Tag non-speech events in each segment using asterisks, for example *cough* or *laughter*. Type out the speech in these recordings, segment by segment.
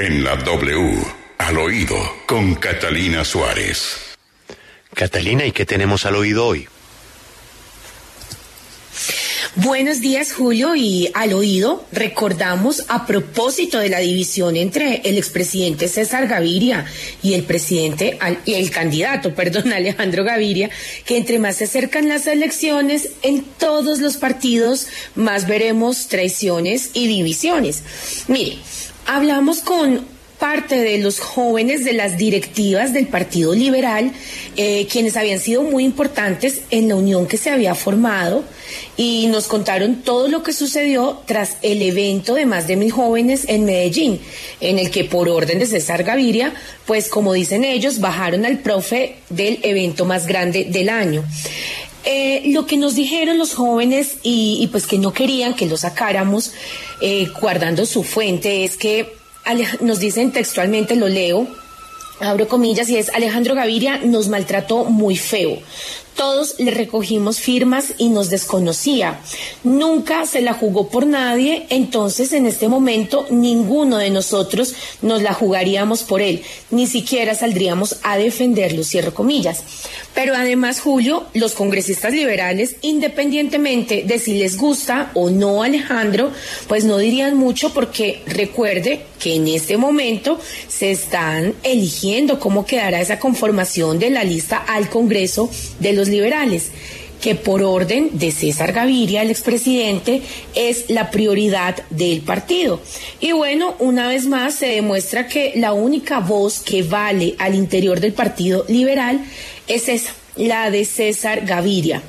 En la W, al oído, con Catalina Suárez. Catalina, ¿y qué tenemos al oído hoy? Buenos días, Julio, y al oído recordamos a propósito de la división entre el expresidente César Gaviria y el presidente el candidato, *laughs* perdón, Alejandro Gaviria, que entre más se acercan las elecciones, en todos los partidos más veremos traiciones y divisiones. Mire, hablamos con parte de los jóvenes de las directivas del Partido Liberal, eh, quienes habían sido muy importantes en la unión que se había formado y nos contaron todo lo que sucedió tras el evento de más de mil jóvenes en Medellín, en el que por orden de César Gaviria, pues como dicen ellos, bajaron al profe del evento más grande del año. Eh, lo que nos dijeron los jóvenes y, pues que no querían que lo sacáramos eh, guardando su fuente es que nos dicen textualmente, lo leo, abro comillas, y es Alejandro Gaviria nos maltrató muy feo. Todos le recogimos firmas y nos desconocía. Nunca se la jugó por nadie, entonces en este momento ninguno de nosotros nos la jugaríamos por él, ni siquiera saldríamos a defenderlo, cierro comillas. Pero además, Julio, los congresistas liberales, independientemente de si les gusta o no Alejandro, pues no dirían mucho porque recuerde que en este momento se están eligiendo cómo quedará esa conformación de la lista al Congreso de los liberales que por orden de César Gaviria, el expresidente, es la prioridad del partido. Y bueno, una vez más se demuestra que la única voz que vale al interior del Partido Liberal es esa, la de César Gaviria.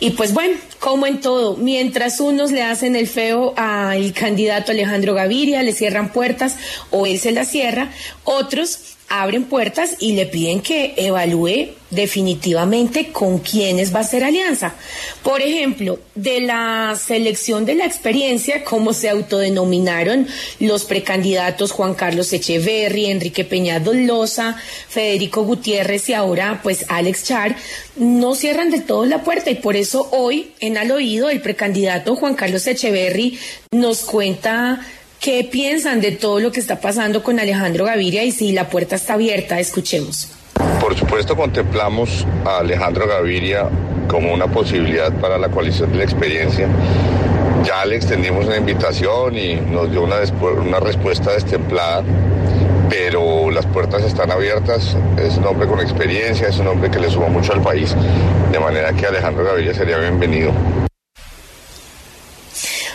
Y pues bueno, como en todo, mientras unos le hacen el feo al candidato Alejandro Gaviria, le cierran puertas o él se las cierra, otros abren puertas y le piden que evalúe definitivamente con quiénes va a ser alianza. Por ejemplo, de la selección de la experiencia, como se autodenominaron los precandidatos Juan Carlos Echeverry, Enrique Peñado Loza, Federico Gutiérrez y ahora pues Alex Char, no cierran del todo la puerta y por eso hoy en al oído el precandidato Juan Carlos Echeverry nos cuenta ¿Qué piensan de todo lo que está pasando con Alejandro Gaviria y si la puerta está abierta? Escuchemos. Por supuesto contemplamos a Alejandro Gaviria como una posibilidad para la coalición de la experiencia. Ya le extendimos una invitación y nos dio una, respuesta destemplada, pero las puertas están abiertas. Es un hombre con experiencia, es un hombre que le suma mucho al país, de manera que Alejandro Gaviria sería bienvenido.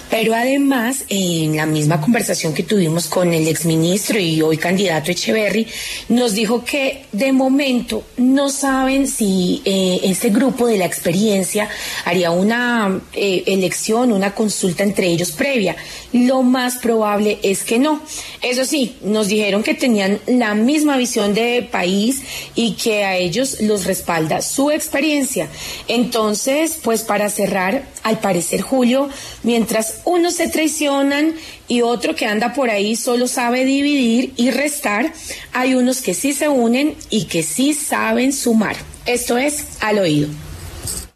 Pero además, en la misma conversación que tuvimos con el exministro y hoy candidato Echeverry, nos dijo que de momento no saben si eh, este grupo de la experiencia haría una eh, elección, una consulta entre ellos previa. Lo más probable es que no. Eso sí, nos dijeron que tenían la misma visión de país y que a ellos los respalda su experiencia. Entonces, pues para cerrar, al parecer Julio, mientras unos se traicionan y otro que anda por ahí solo sabe dividir y restar, hay unos que sí se unen y que sí saben sumar. Esto es al oído.